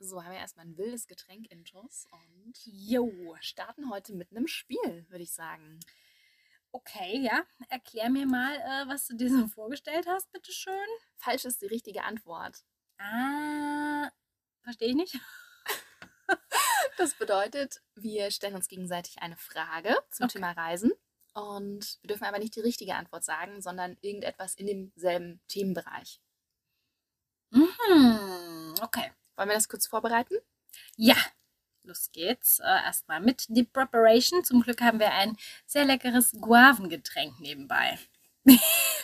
So, haben wir erstmal ein wildes Getränk intus und Jo. starten heute mit einem Spiel, würde ich sagen. Okay, ja. Erklär mir mal, äh, was du dir so vorgestellt hast, bitteschön. Falsch ist die richtige Antwort. Ah, verstehe ich nicht. Das bedeutet, wir stellen uns gegenseitig eine Frage zum Okay. Thema Reisen und wir dürfen aber nicht die richtige Antwort sagen, sondern irgendetwas in demselben Themenbereich. Mhm, okay. Wollen wir das kurz vorbereiten? Ja, los geht's. Äh, Erstmal mit Deep Preparation. Zum Glück haben wir ein sehr leckeres Guavengetränk nebenbei.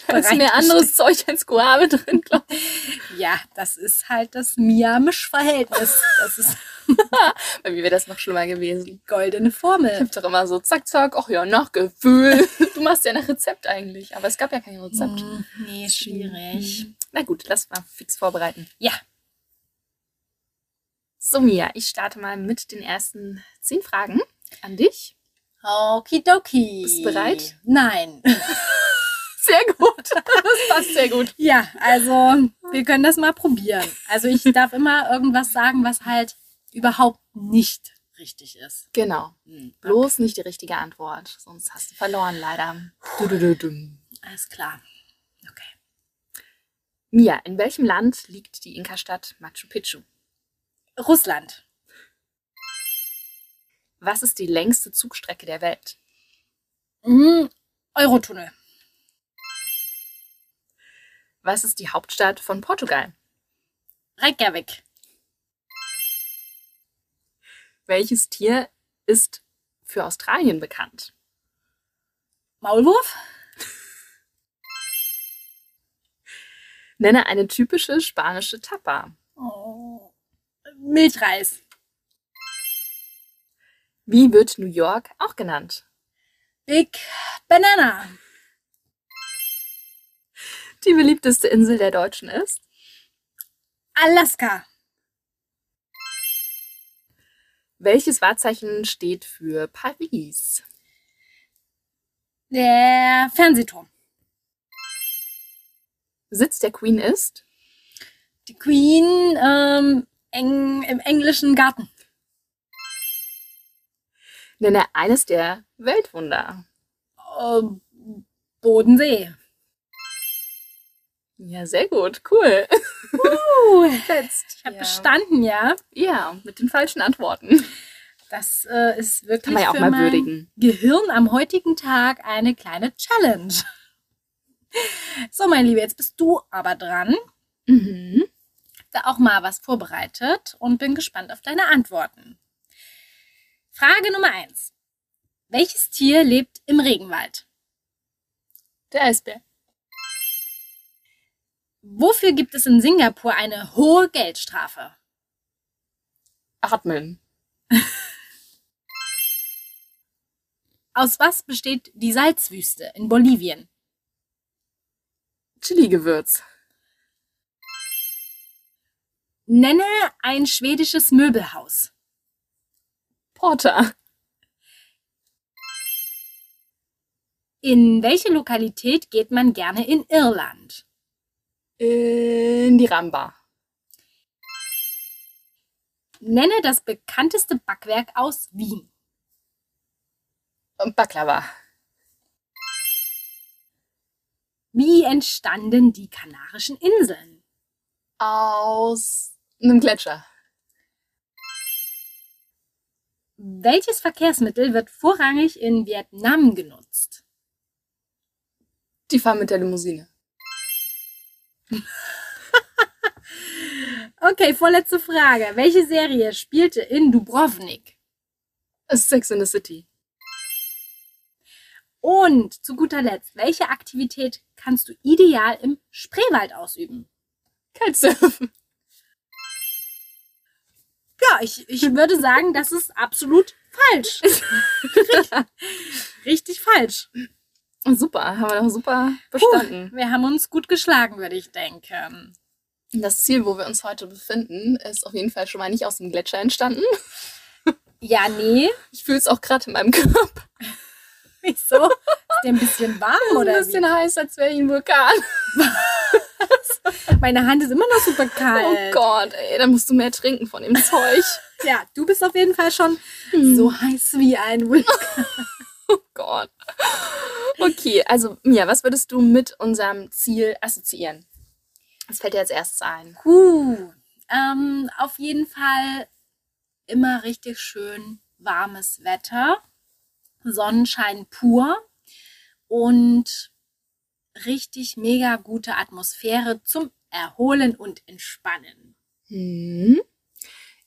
Da ist mehr anderes Zeug als Guave drin, glaube Ja, das ist halt das Miamisch-Verhältnis. Das ist Bei mir wäre das noch schlimmer gewesen. die goldene Ich Formel. hab doch immer so zack, zack, ach ja, nach Gefühl. Du machst ja nach Rezept eigentlich, aber es gab ja kein Rezept. Mm, nee, schwierig. Na gut, lass mal fix vorbereiten. Ja, So, Mia, ich starte mal mit den ersten zehn Fragen an dich. okidoki. Bist du bereit? Nein. Sehr gut. Das passt sehr gut. Ja, also wir können das mal probieren. Also ich darf immer irgendwas sagen, was halt überhaupt nicht richtig ist. Genau. Hm, Bloß nicht die richtige Antwort, sonst hast du verloren, leider. Du, du, du. Alles klar. Okay. Mia, in welchem Land liegt die Inka-Stadt Machu Picchu? Russland. Was ist die längste Zugstrecke der Welt? Mhm. Eurotunnel. Was ist die Hauptstadt von Portugal? Reykjavik. Welches Tier ist für Australien bekannt? Maulwurf. Nenne eine typische spanische Tapa. Oh. Milchreis. Wie wird New York auch genannt? Big Banana. Die beliebteste Insel der Deutschen ist? Alaska. Welches Wahrzeichen steht für Paris? Der Fernsehturm. Sitz der Queen ist? Die Queen ähm, eng, im englischen Garten. Nenne eines der Weltwunder. Ähm, Bodensee. Ja, sehr gut. Cool. Uh, Fetzt. ich habe ja. bestanden, ja. Ja, mit den falschen Antworten. Das äh, ist wirklich Kann man ja auch für mal mein würdigen. Gehirn am heutigen Tag eine kleine Challenge. So, mein Lieber, jetzt bist du aber dran. Mhm. Da auch mal was vorbereitet und bin gespannt auf deine Antworten. Frage Nummer eins: Welches Tier lebt im Regenwald? Der Eisbär. Wofür gibt es in Singapur eine hohe Geldstrafe? Atmen. Aus was besteht die Salzwüste in Bolivien? Chili-Gewürz. Nenne ein schwedisches Möbelhaus. Porter. In welche Lokalität geht man gerne in Irland? In die Ramba. Nenne das bekannteste Backwerk aus Wien. Baklava. Wie entstanden die Kanarischen Inseln? Aus einem Gletscher. Welches Verkehrsmittel wird vorrangig in Vietnam genutzt? Die fahren mit der Limousine. Okay, vorletzte Frage. Welche Serie spielte in Dubrovnik? Sex in the City. Und zu guter Letzt, welche Aktivität kannst du ideal im Spreewald ausüben? Kitesurfen. Ja, ich, ich würde sagen, das ist absolut falsch. richtig, richtig falsch. Super, haben wir doch super bestanden. Wir haben uns gut geschlagen, würde ich denken. Das Ziel, wo wir uns heute befinden, ist auf jeden Fall schon mal nicht aus dem Gletscher entstanden. Ja, nee. Ich fühle es auch gerade in meinem Körper. Wieso? Ist der ein bisschen warm Oder oder ein bisschen heiß, als wäre ich ein Vulkan. wie? Meine Hand ist immer noch super kalt. Oh Gott, ey, dann musst du mehr trinken von dem Zeug. Ja, du bist auf jeden Fall schon Hm. so heiß wie ein Vulkan. Oh Gott. Okay, also Mia, was würdest du mit unserem Ziel assoziieren? Was fällt dir als erstes ein? Puh. Ähm, auf jeden Fall immer richtig schön warmes Wetter, Sonnenschein pur und richtig mega gute Atmosphäre zum Erholen und Entspannen. Hm.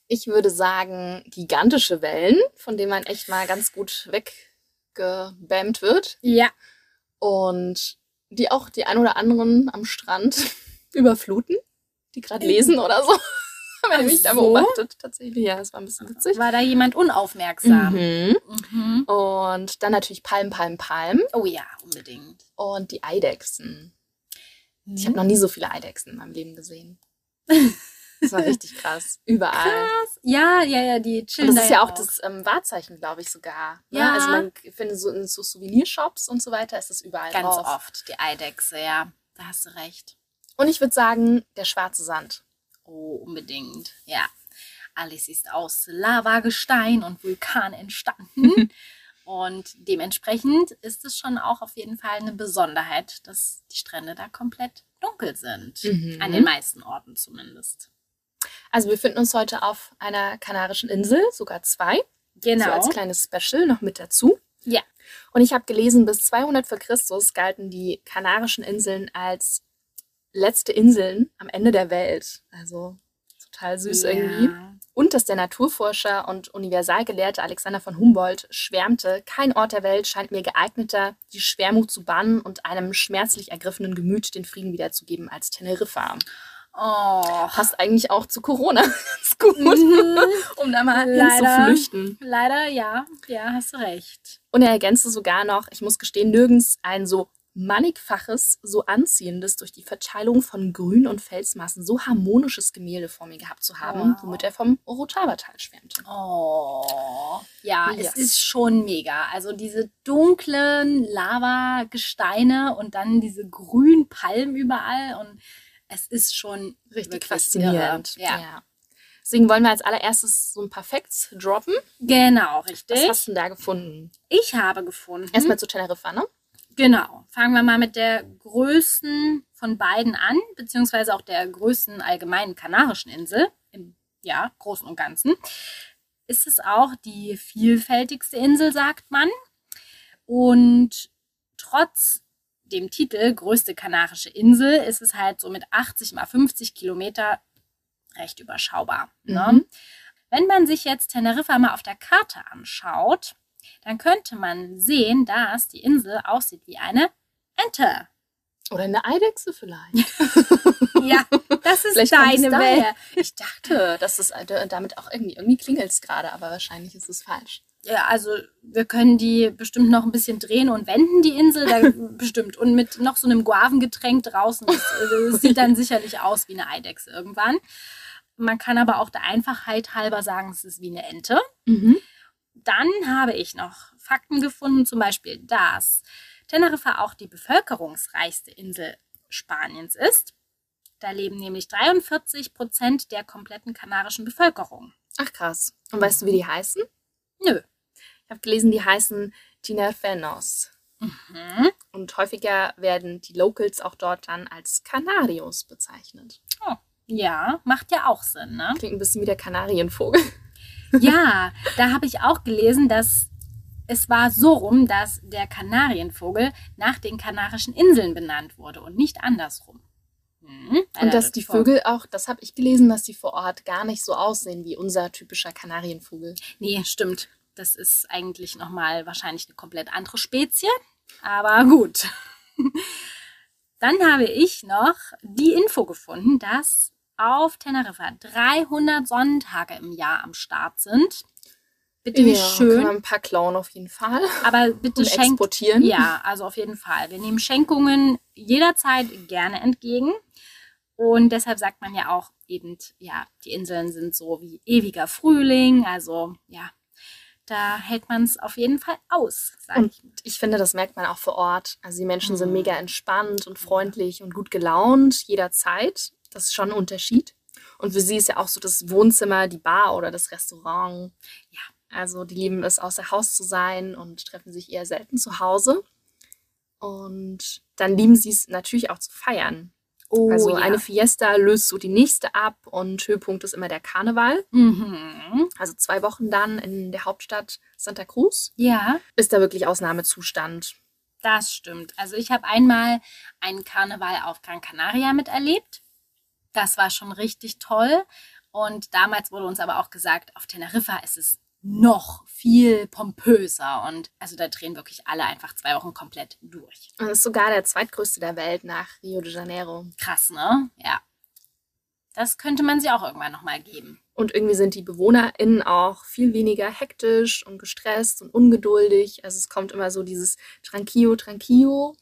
Ich würde sagen, gigantische Wellen, von denen man echt mal ganz gut weggebammt wird. Ja. Und die auch die ein oder anderen am Strand überfluten, die gerade lesen oder so. Haben Ach nämlich da beobachtet. Tatsächlich, ja, das war ein bisschen witzig. War da jemand unaufmerksam? Mhm. Mhm. Und dann natürlich Palm, Palm, Palm. Oh ja, unbedingt. Und die Eidechsen. Ich Mhm. habe noch nie so viele Eidechsen in meinem Leben gesehen. Das war richtig krass. Überall. Krass. Ja, ja, ja, die Und chillen das ist ja auch das ähm, Wahrzeichen, glaube ich, sogar. Ne? Ja. Also man findet so in so Souvenirshops und so weiter ist das überall ganz drauf. oft, die Eidechse, ja. Da hast du recht. Und ich würde sagen, der schwarze Sand. Oh, unbedingt. Ja. Alles ist aus Lavagestein und Vulkan entstanden. und dementsprechend ist es schon auch auf jeden Fall eine Besonderheit, dass die Strände da komplett dunkel sind. Mhm. An den meisten Orten zumindest. Also wir befinden uns heute auf einer kanarischen Insel, sogar zwei. Genau. So als kleines Special noch mit dazu. Ja. Und ich habe gelesen, bis 200 vor Christus galten die Kanarischen Inseln als letzte Inseln am Ende der Welt. Also total süß Ja. irgendwie. Und dass der Naturforscher und Universalgelehrte Alexander von Humboldt schwärmte, kein Ort der Welt scheint mir geeigneter, die Schwermut zu bannen und einem schmerzlich ergriffenen Gemüt den Frieden wiederzugeben als Teneriffa. Oh. Passt eigentlich auch zu Corona ganz gut, Mhm. um da mal Leider. hinzuflüchten. Leider, ja. Ja, hast du recht. Und er ergänzte sogar noch, ich muss gestehen, nirgends ein so mannigfaches, so anziehendes, durch die Verteilung von Grün und Felsmassen so harmonisches Gemälde vor mir gehabt zu haben, Wow. womit er vom Orotava-Tal schwärmte. Oh, ja, Yes. es ist schon mega. Also diese dunklen Lavagesteine und dann diese grünen Palmen überall und es ist schon Richtig faszinierend. irre. Ja. Deswegen wollen wir als allererstes so ein paar Facts droppen. genau, Was richtig. hast du denn da gefunden? Ich habe gefunden. Erstmal zu Teneriffa, ne? Genau. Fangen wir mal mit der größten von beiden an, beziehungsweise auch der größten allgemeinen kanarischen Insel, im ja, Großen und Ganzen. Ist es auch die vielfältigste Insel, sagt man. Und trotz dem Titel größte kanarische Insel ist es halt so mit 80 mal 50 Kilometer recht überschaubar. Ne? Mhm. Wenn man sich jetzt Teneriffa mal auf der Karte anschaut, dann könnte man sehen, dass die Insel aussieht wie eine Ente. Oder eine Eidechse vielleicht. Ja, das ist Vielleicht deine. Welt. Ich dachte, dass es äh, damit auch irgendwie, irgendwie klingelt es gerade, aber wahrscheinlich ist es falsch. Ja, also wir können die bestimmt noch ein bisschen drehen und wenden, die Insel, da, bestimmt. Und mit noch so einem Guavengetränk draußen. Das, äh, das sieht dann sicherlich aus wie eine Eidechse irgendwann. Man kann aber auch der Einfachheit halber sagen, es ist wie eine Ente. Mhm. Dann habe ich noch Fakten gefunden, zum Beispiel, dass Teneriffa auch die bevölkerungsreichste Insel Spaniens ist. Da leben nämlich 43 Prozent der kompletten kanarischen Bevölkerung. Ach krass. Und weißt du, wie die heißen? Nö. Ich habe gelesen, die heißen Tinerfenos. Mhm. Und häufiger werden die Locals auch dort dann als Canarios bezeichnet. Ja, macht ja auch Sinn, ne? Klingt ein bisschen wie der Kanarienvogel. Ja, da habe ich auch gelesen, dass es war so rum, dass der Kanarienvogel nach den Kanarischen Inseln benannt wurde und nicht andersrum. Mhm, Und dass die Vögel auch, das habe ich gelesen, dass die vor Ort gar nicht so aussehen wie unser typischer Kanarienvogel. Nee, stimmt. Das ist eigentlich nochmal wahrscheinlich eine komplett andere Spezie. Aber gut. Dann habe ich noch die Info gefunden, dass auf Teneriffa 300 Sonnentage im Jahr am Start sind. Bitte wie Ja, Kann schön. man ein paar klauen auf jeden Fall. Aber bitte Und schenkt. exportieren. Ja, also auf jeden Fall. Wir nehmen Schenkungen jederzeit gerne entgegen. Und deshalb sagt man ja auch eben, ja, die Inseln sind so wie ewiger Frühling. Also ja, da hält man es auf jeden Fall aus, Und ich. ich finde, das merkt man auch vor Ort. Also die Menschen sind Mhm. mega entspannt und freundlich und gut gelaunt jederzeit. Das ist schon ein Unterschied. Und für sie ist ja auch so das Wohnzimmer, die Bar oder das Restaurant. Ja. Also die lieben es, außer Haus zu sein und treffen sich eher selten zu Hause. Und dann lieben sie es natürlich auch zu feiern. Oh, also ja. eine Fiesta löst so die nächste ab und Höhepunkt ist immer der Karneval. Mhm. Also zwei Wochen dann in der Hauptstadt Santa Cruz. Ja, Ist da wirklich Ausnahmezustand. das stimmt. Also ich habe einmal einen Karneval auf Gran Canaria miterlebt. Das war schon richtig toll. Und damals wurde uns aber auch gesagt, auf Teneriffa ist es noch viel pompöser. Und also da drehen wirklich alle einfach zwei Wochen komplett durch. Und ist sogar der zweitgrößte der Welt nach Rio de Janeiro. Krass, ne? Ja. Das könnte man sie auch irgendwann nochmal geben. Und irgendwie sind die BewohnerInnen auch viel weniger hektisch und gestresst und ungeduldig. Also es kommt immer so dieses Tranquillo, Tranquillo.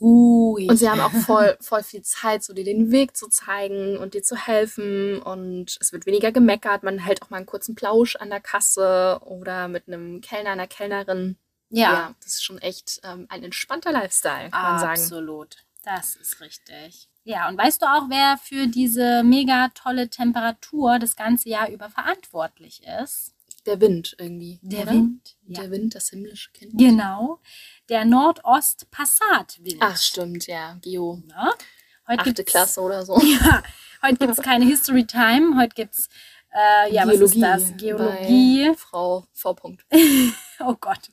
Ruhig. Und sie haben auch voll, voll viel Zeit, so dir den Weg zu zeigen und dir zu helfen. Und es wird weniger gemeckert. Man hält auch mal einen kurzen Plausch an der Kasse oder mit einem Kellner, einer Kellnerin. ja, das ist schon echt ähm, ein entspannter Lifestyle, kann man sagen. absolut. Das ist richtig. Ja, und weißt du auch, wer für diese mega tolle Temperatur das ganze Jahr über verantwortlich ist? Der Wind irgendwie. Der oder? Wind. Ja. Der Wind, das himmlische Kind. Genau. Der Nordost-Passatwind. Ach, stimmt, ja. Geo. Ja. Heute Achte Klasse oder so. Ja, heute gibt es keine History Time. Heute gibt es, äh, ja, was ist das? Geologie. Frau V. Punkt. Oh Gott.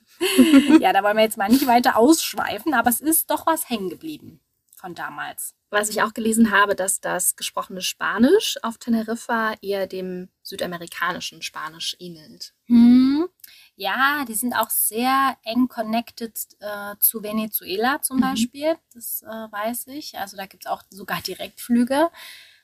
ja, da wollen wir jetzt mal nicht weiter ausschweifen, aber es ist doch was hängen geblieben von damals. Was ich auch gelesen habe, dass das gesprochene Spanisch auf Teneriffa eher dem südamerikanischen Spanisch ähnelt. Hm. Ja, die sind auch sehr eng connected äh, zu Venezuela zum Mhm. Beispiel. Das äh, weiß ich. Also da gibt es auch sogar Direktflüge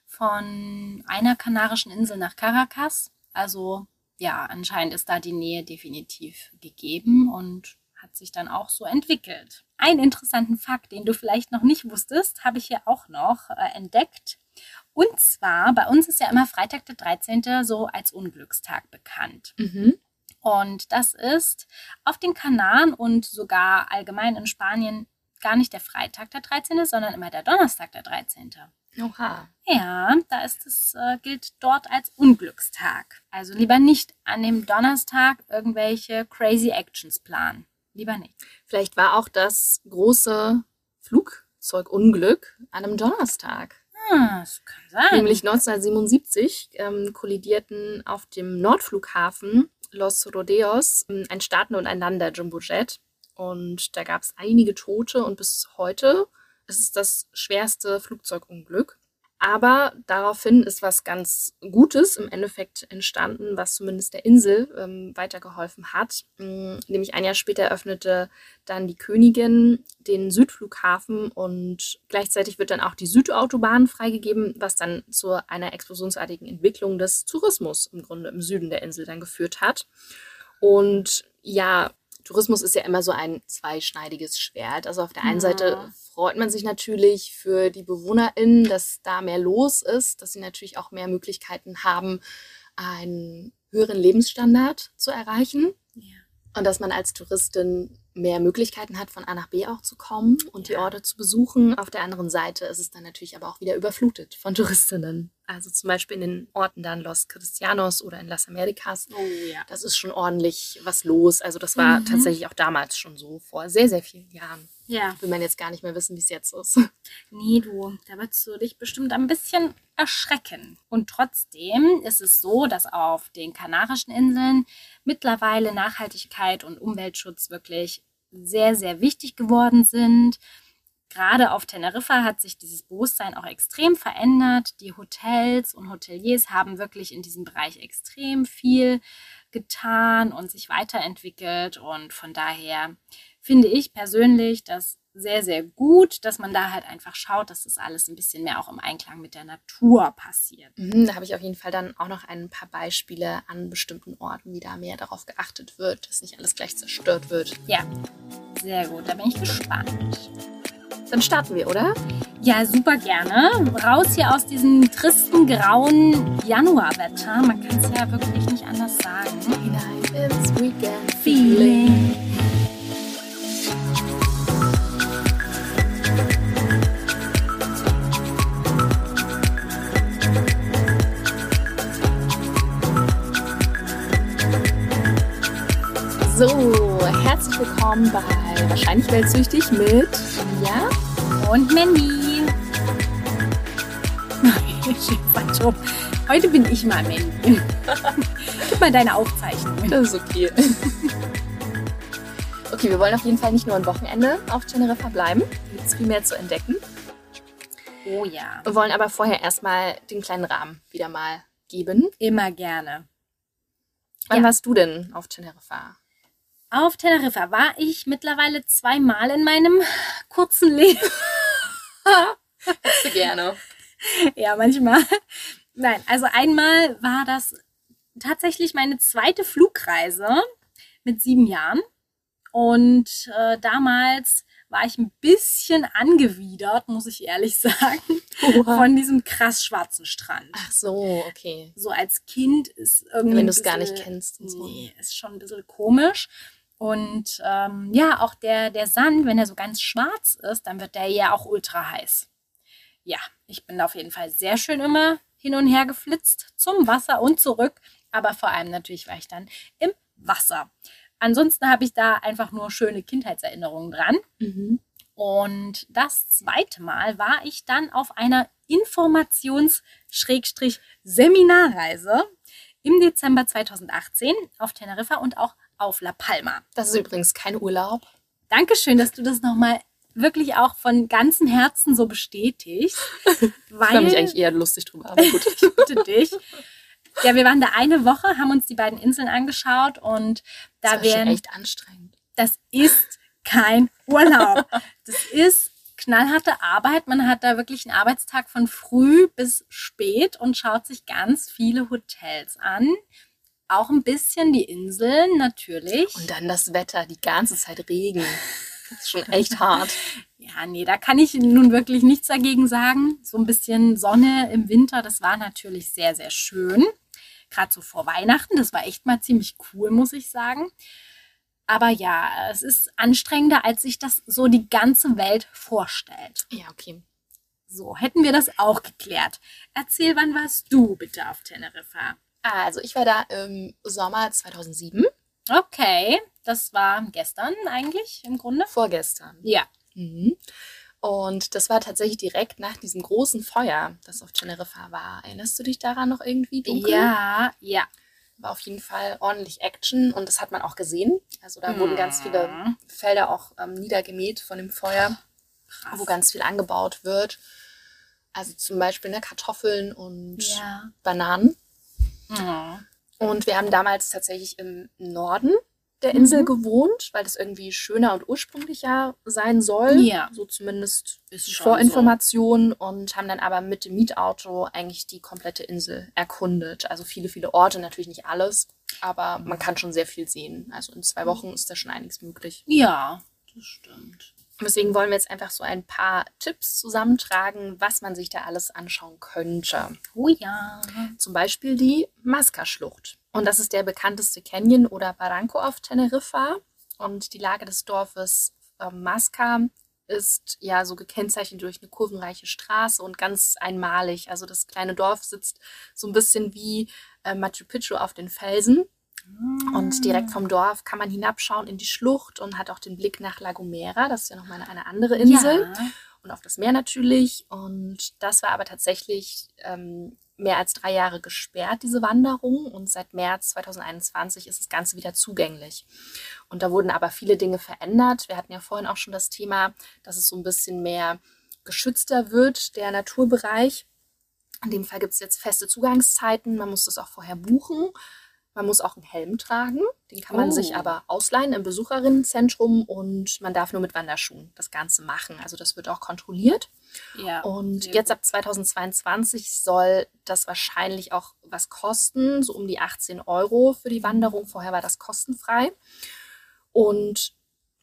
von einer kanarischen Insel nach Caracas. Also ja, anscheinend ist da die Nähe definitiv gegeben und hat sich dann auch so entwickelt. Einen interessanten Fakt, den du vielleicht noch nicht wusstest, habe ich hier auch noch äh, entdeckt. Und zwar, bei uns ist ja immer Freitag der 13. so als Unglückstag bekannt. Mhm. Und das ist auf den Kanaren und sogar allgemein in Spanien gar nicht der Freitag der 13., sondern immer der Donnerstag der 13. Oha. Ja, da ist es, äh, gilt dort als Unglückstag. Also lieber nicht an dem Donnerstag irgendwelche crazy Actions planen. Lieber nicht. Vielleicht war auch das große Flugzeugunglück an einem Donnerstag. Ah, das kann sein. Nämlich 1977 ähm, kollidierten auf dem Nordflughafen Los Rodeos ähm, ein Starten- und ein Lander-Jumbojet. Und da gab es einige Tote und bis heute ist es das schwerste Flugzeugunglück. Aber daraufhin ist was ganz Gutes im Endeffekt entstanden, was zumindest der Insel ähm, weitergeholfen hat. Ähm, nämlich ein Jahr später öffnete dann die Königin den Südflughafen und gleichzeitig wird dann auch die Südautobahn freigegeben, was dann zu einer explosionsartigen Entwicklung des Tourismus im Grunde im Süden der Insel dann geführt hat. Und ja, Tourismus ist ja immer so ein zweischneidiges Schwert. Also auf der einen Ja. Seite freut man sich natürlich für die BewohnerInnen, dass da mehr los ist, dass sie natürlich auch mehr Möglichkeiten haben, einen höheren Lebensstandard zu erreichen. Ja. Und dass man als Touristin mehr Möglichkeiten hat, von A nach B auch zu kommen und die Ja. Orte zu besuchen. Auf der anderen Seite ist es dann natürlich aber auch wieder überflutet von Touristinnen. Also zum Beispiel in den Orten dann Los Cristianos oder in Las Americas. Oh ja. Das ist schon ordentlich was los. Also das war Mhm. tatsächlich auch damals schon so, vor sehr, sehr vielen Jahren. Ja. Will man jetzt gar nicht mehr wissen, wie es jetzt ist. Nee, du, da würdest du dich bestimmt ein bisschen erschrecken. Und trotzdem ist es so, dass auf den Kanarischen Inseln mittlerweile Nachhaltigkeit und Umweltschutz wirklich sehr, sehr wichtig geworden sind. Gerade auf Teneriffa hat sich dieses Bewusstsein auch extrem verändert. Die Hotels und Hoteliers haben wirklich in diesem Bereich extrem viel getan und sich weiterentwickelt. Und von daher finde ich persönlich das sehr, sehr gut, dass man da halt einfach schaut, dass das alles ein bisschen mehr auch im Einklang mit der Natur passiert. Mhm, da habe ich auf jeden Fall dann auch noch ein paar Beispiele an bestimmten Orten, wie da mehr darauf geachtet wird, dass nicht alles gleich zerstört wird. Ja, sehr gut, da bin ich gespannt. Dann starten wir, oder? Ja, super gerne. Raus hier aus diesem tristen, grauen Januarwetter. Man kann es ja wirklich nicht anders sagen. Ins Weekend Feeling. Herzlich willkommen bei Wahrscheinlich Weltsüchtig mit Ja und Mandy. Heute bin ich mal Mandy. Gib mal deine Aufzeichnung. Das ist okay. Okay, wir wollen auf jeden Fall nicht nur ein Wochenende auf Teneriffa bleiben. Hier gibt es viel mehr zu entdecken. Oh ja. Wir wollen aber vorher erstmal den kleinen Rahmen wieder mal geben. Immer gerne. Wann Ja. warst du denn auf Teneriffa? Auf Teneriffa war ich mittlerweile zweimal in meinem kurzen Leben. So gerne. ja, manchmal. Nein, also einmal war das tatsächlich meine zweite Flugreise mit sieben Jahren. Und äh, damals war ich ein bisschen angewidert, muss ich ehrlich sagen, von diesem krass schwarzen Strand. Ach so, okay. So als Kind ist irgendwie. Wenn du es gar nicht kennst und so. Nee, ist schon ein bisschen komisch. Und ähm, ja, auch der, der Sand, wenn er so ganz schwarz ist, dann wird der ja auch ultra heiß. Ja, ich bin auf jeden Fall sehr schön immer hin und her geflitzt zum Wasser und zurück. Aber vor allem natürlich war ich dann im Wasser. Ansonsten habe ich da einfach nur schöne Kindheitserinnerungen dran. Mhm. Und das zweite Mal war ich dann auf einer Informations-Seminarreise im Dezember 2018 auf Teneriffa und auch auf La Palma. Das ist übrigens kein Urlaub. Dankeschön, dass du das nochmal wirklich auch von ganzem Herzen so bestätigst. Ich Weil freue mich eigentlich eher lustig drüber, aber gut. ich bitte dich. Ja, wir waren da eine Woche, haben uns die beiden Inseln angeschaut und Das da war schon wären echt anstrengend. das ist kein Urlaub. Das ist knallharte Arbeit. Man hat da wirklich einen Arbeitstag von früh bis spät und schaut sich ganz viele Hotels an. Auch ein bisschen die Inseln natürlich. Und dann das Wetter, die ganze Zeit Regen. Das ist schon echt hart. Ja, nee, da kann ich nun wirklich nichts dagegen sagen. So ein bisschen Sonne im Winter, das war natürlich sehr, sehr schön. Gerade so vor Weihnachten, das war echt mal ziemlich cool, muss ich sagen. Aber ja, es ist anstrengender, als sich das so die ganze Welt vorstellt. Ja, okay. So, hätten wir das auch geklärt. Erzähl, wann warst du bitte auf Teneriffa? Also, ich war da im Sommer 2007, Okay, das war gestern eigentlich im Grunde. vorgestern. Ja. Mhm. Und das war tatsächlich direkt nach diesem großen Feuer, das auf Teneriffa war. Erinnerst du dich daran noch irgendwie dunkel? Ja, ja. War auf jeden Fall ordentlich Action und das hat man auch gesehen. Also da wurden ganz viele Mhm. Felder auch ähm, niedergemäht von dem Feuer, Krass. wo ganz viel angebaut wird. Also zum Beispiel ne, Kartoffeln und Ja. Bananen. Mhm. Und wir haben damals tatsächlich im Norden der Insel Mhm. gewohnt, weil das irgendwie schöner und ursprünglicher sein soll. Ja. So zumindest Ist die schon Vorinformation und haben dann aber mit dem Mietauto eigentlich die komplette Insel erkundet. Also viele, viele Orte, natürlich nicht alles, aber Mhm. man kann schon sehr viel sehen. Also in zwei Wochen ist da schon einiges möglich. Ja, das stimmt. Deswegen wollen wir jetzt einfach so ein paar Tipps zusammentragen, was man sich da alles anschauen könnte. Oh ja. Zum Beispiel die Masca-Schlucht. Und das ist der bekannteste Canyon oder Barranco auf Teneriffa. Und die Lage des Dorfes äh, Masca ist ja so gekennzeichnet durch eine kurvenreiche Straße und ganz einmalig. Also das kleine Dorf sitzt so ein bisschen wie äh, Machu Picchu auf den Felsen. Und direkt vom Dorf kann man hinabschauen in die Schlucht und hat auch den Blick nach La Gomera. Das ist ja nochmal eine, eine andere Insel Ja. und auf das Meer natürlich. Und das war aber tatsächlich ähm, mehr als drei Jahre gesperrt, diese Wanderung. Und seit März 2021 ist das Ganze wieder zugänglich. Und da wurden aber viele Dinge verändert. Wir hatten ja vorhin auch schon das Thema, dass es so ein bisschen mehr geschützter wird, der Naturbereich. In dem Fall gibt es jetzt feste Zugangszeiten. Man muss das auch vorher buchen. Man muss auch einen Helm tragen. Den kann man Oh. sich aber ausleihen im Besucherinnenzentrum und man darf nur mit Wanderschuhen das Ganze machen. Also das wird auch kontrolliert. ja. Und jetzt gut. ab 2022 soll das wahrscheinlich auch was kosten, so um die 18 Euro für die Wanderung. Vorher war das kostenfrei. Und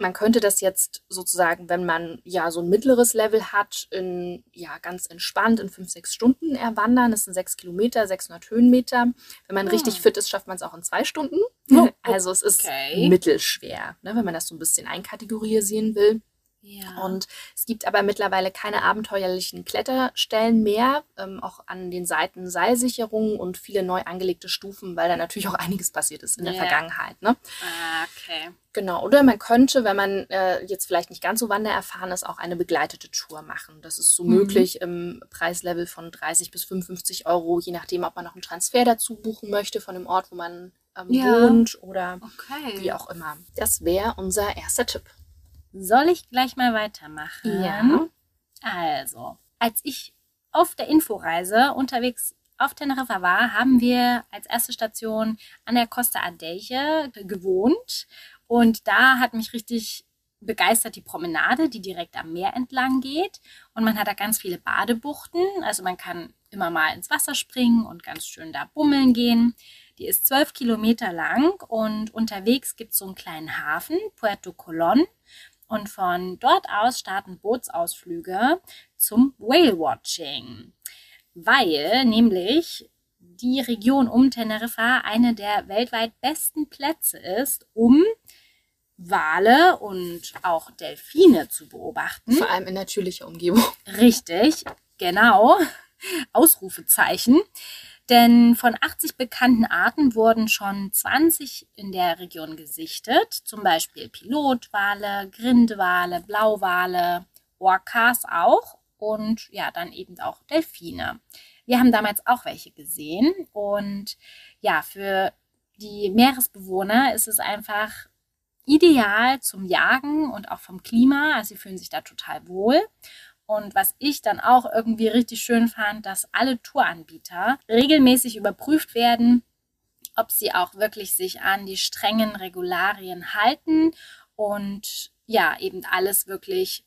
man könnte das jetzt sozusagen, wenn man ja so ein mittleres Level hat, in ja ganz entspannt in fünf, sechs Stunden erwandern. Das sind sechs Kilometer, 600 Höhenmeter. Wenn man Ah. richtig fit ist, schafft man es auch in zwei Stunden. Oh, Also es ist okay. mittelschwer, ne, wenn man das so ein bisschen einkategorisieren will. Ja. Und es gibt aber mittlerweile keine abenteuerlichen Kletterstellen mehr, ähm, auch an den Seiten Seilsicherungen und viele neu angelegte Stufen, weil da natürlich auch einiges passiert ist in der Ja. Vergangenheit. Ne? Ah, okay. Genau, oder man könnte, wenn man äh, jetzt vielleicht nicht ganz so wandererfahren ist, auch eine begleitete Tour machen. Das ist so Mhm. möglich im Preislevel von 30 bis 55 Euro, je nachdem, ob man noch einen Transfer dazu buchen möchte von dem Ort, wo man ähm, Ja. wohnt oder Okay. wie auch immer. Das wäre unser erster Tipp. Soll ich gleich mal weitermachen? Ja. Also, als ich auf der Inforeise unterwegs auf Teneriffa war, haben wir als erste Station an der Costa Adeje gewohnt. Und da hat mich richtig begeistert die Promenade, die direkt am Meer entlang geht. Und man hat da ganz viele Badebuchten. Also man kann immer mal ins Wasser springen und ganz schön da bummeln gehen. Die ist zwölf Kilometer lang und unterwegs gibt es so einen kleinen Hafen, Puerto Colón. Und von dort aus starten Bootsausflüge zum Whale-Watching, weil nämlich die Region um Teneriffa eine der weltweit besten Plätze ist, um Wale und auch Delfine zu beobachten. Vor allem in natürlicher Umgebung. Richtig, genau. Ausrufezeichen. Denn von 80 bekannten Arten wurden schon 20 in der Region gesichtet. Zum Beispiel Pilotwale, Grindwale, Blauwale, Orcas auch und ja, dann eben auch Delfine. Wir haben damals auch welche gesehen und ja, für die Meeresbewohner ist es einfach ideal zum Jagen und auch vom Klima. Also sie fühlen sich da total wohl. Und was ich dann auch irgendwie richtig schön fand, dass alle Touranbieter regelmäßig überprüft werden, ob sie auch wirklich sich an die strengen Regularien halten und ja, eben alles wirklich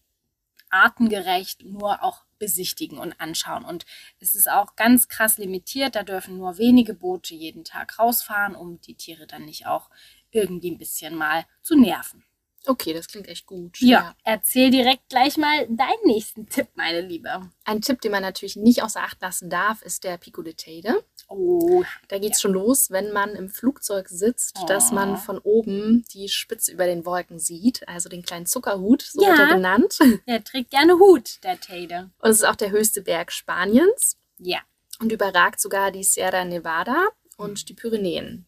artengerecht nur auch besichtigen und anschauen. Und es ist auch ganz krass limitiert. Da dürfen nur wenige Boote jeden Tag rausfahren, um die Tiere dann nicht auch irgendwie ein bisschen mal zu nerven. Okay, das klingt echt gut. Ja, erzähl direkt gleich mal deinen nächsten Tipp, meine Liebe. Ein Tipp, den man natürlich nicht außer Acht lassen darf, ist der Pico de Teide. Oh, Da geht es schon los, wenn man im Flugzeug sitzt, dass Oh. man von oben die Spitze über den Wolken sieht, also den kleinen Zuckerhut, so Ja. wird er genannt. der trägt gerne Hut, der Tade. Und es ist auch der höchste Berg Spaniens Ja. und überragt sogar die Sierra Nevada und die Pyrenäen.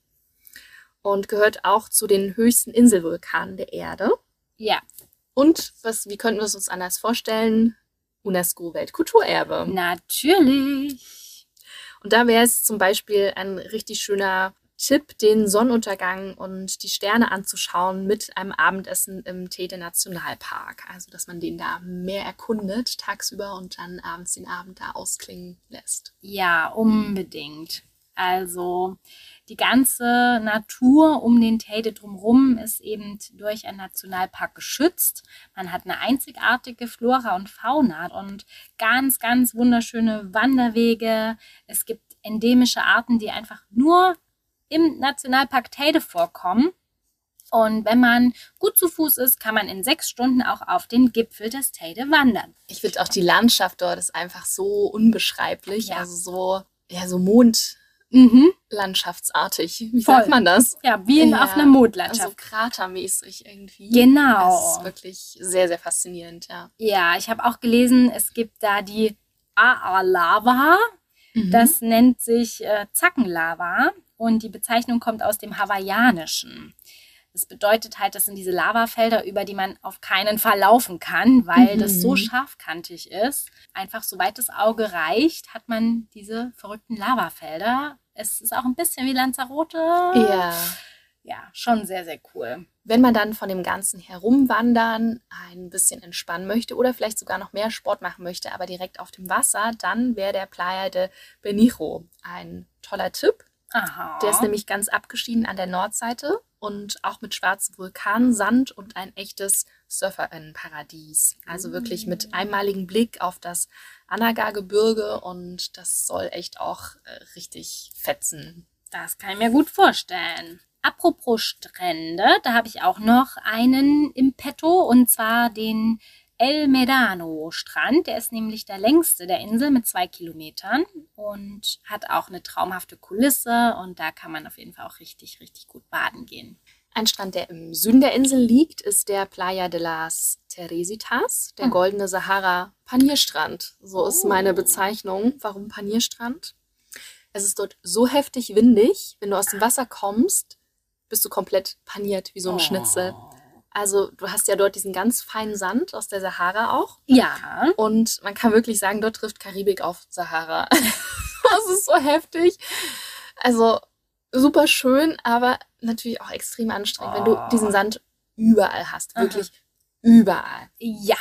Und gehört auch zu den höchsten Inselvulkanen der Erde. Ja, Und was, wie könnten wir es uns anders vorstellen? UNESCO-Weltkulturerbe. natürlich. Und da wäre es zum Beispiel ein richtig schöner Tipp, den Sonnenuntergang und die Sterne anzuschauen mit einem Abendessen im Tede Nationalpark. Also, dass man den da mehr erkundet tagsüber und dann abends den Abend da ausklingen lässt. Ja, unbedingt. Also die ganze Natur um den Teide drumherum ist eben durch einen Nationalpark geschützt. Man hat eine einzigartige Flora und Fauna und ganz, ganz wunderschöne Wanderwege. Es gibt endemische Arten, die einfach nur im Nationalpark Teide vorkommen. Und wenn man gut zu Fuß ist, kann man in sechs Stunden auch auf den Gipfel des Teide wandern. Ich finde auch die Landschaft dort ist einfach so unbeschreiblich. Ja. Also so, ja, so mondlandschaftsartig. Wie Voll. sagt man das? Ja, wie in, Ja, auf einer Also Mondlandschaft. kratermäßig irgendwie. Genau. Das ist wirklich sehr, sehr faszinierend, ja. Ja, ich habe auch gelesen, es gibt da die AA-Lava. Mhm. Das nennt sich äh, Zackenlava und die Bezeichnung kommt aus dem Hawaiianischen. Das bedeutet halt, das sind diese Lavafelder, über die man auf keinen Fall laufen kann, weil Mhm. das so scharfkantig ist. Einfach soweit das Auge reicht, hat man diese verrückten Lavafelder. Es ist auch ein bisschen wie Lanzarote. ja. Ja, schon sehr, sehr cool. Wenn man dann von dem Ganzen herumwandern ein bisschen entspannen möchte oder vielleicht sogar noch mehr Sport machen möchte, aber direkt auf dem Wasser, dann wäre der Playa de Benijo ein toller Tipp. Aha. Der ist nämlich ganz abgeschieden an der Nordseite und auch mit schwarzem Vulkansand und ein echtes Surferinnenparadies. Also wirklich mit einmaligem Blick auf das Anaga-Gebirge und das soll echt auch äh, richtig fetzen. Das kann ich mir gut vorstellen. Apropos Strände, da habe ich auch noch einen im Petto und zwar den El Medano Strand. Der ist nämlich der längste der Insel mit zwei Kilometern und hat auch eine traumhafte Kulisse und da kann man auf jeden Fall auch richtig, richtig gut baden gehen. Ein Strand, der im Süden der Insel liegt, ist der Playa de las Teresitas, der Hm. goldene Sahara Panierstrand. So ist meine Oh. Bezeichnung. Warum Panierstrand? Es ist dort so heftig windig, wenn du aus dem Wasser kommst, bist du komplett paniert wie so ein Schnitzel. Oh. Also du hast ja dort diesen ganz feinen Sand aus der Sahara auch. Ja. Und man kann wirklich sagen, dort trifft Karibik auf Sahara. das ist so heftig. Also super schön, aber natürlich auch extrem anstrengend, wenn du Oh. diesen Sand überall hast. Aha. Wirklich überall. Ja.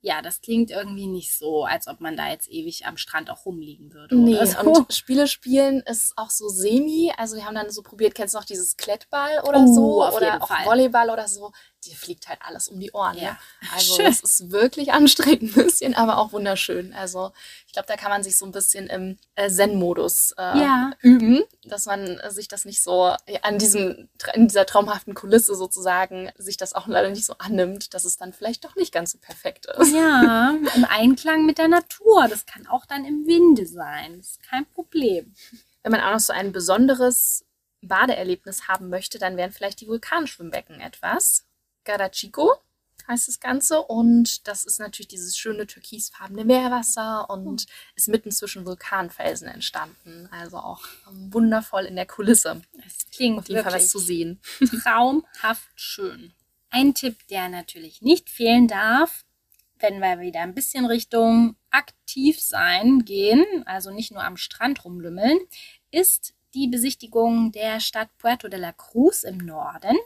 Ja, das klingt irgendwie nicht so, als ob man da jetzt ewig am Strand auch rumliegen würde. Nee, so. und Spiele spielen ist auch so semi. Also wir haben dann so probiert, kennst du noch dieses Klettball oder Oh, so? oder auch Fall. Volleyball oder so. Dir fliegt halt alles um die Ohren. Ja. Ne? Also Schön. das ist wirklich anstrengend ein bisschen, aber auch wunderschön. Also ich glaube, da kann man sich so ein bisschen im äh, Zen-Modus äh, Ja. üben, dass man sich das nicht so äh, an diesem, in dieser traumhaften Kulisse sozusagen, sich das auch leider nicht so annimmt, dass es dann vielleicht doch nicht ganz so perfekt ist. Ja, im Einklang mit der Natur. Das kann auch dann im Winde sein. Das ist kein Problem. Wenn man auch noch so ein besonderes Badeerlebnis haben möchte, dann wären vielleicht die Vulkanschwimmbecken etwas. Garachico heißt das Ganze und das ist natürlich dieses schöne türkisfarbene Meerwasser und ist mitten zwischen Vulkanfelsen entstanden. Also auch ähm, wundervoll in der Kulisse. Es klingt Auf jeden Fall was zu sehen. traumhaft schön. Ein Tipp, der natürlich nicht fehlen darf, wenn wir wieder ein bisschen Richtung aktiv sein gehen, also nicht nur am Strand rumlümmeln, ist die Besichtigung der Stadt Puerto de la Cruz im Norden.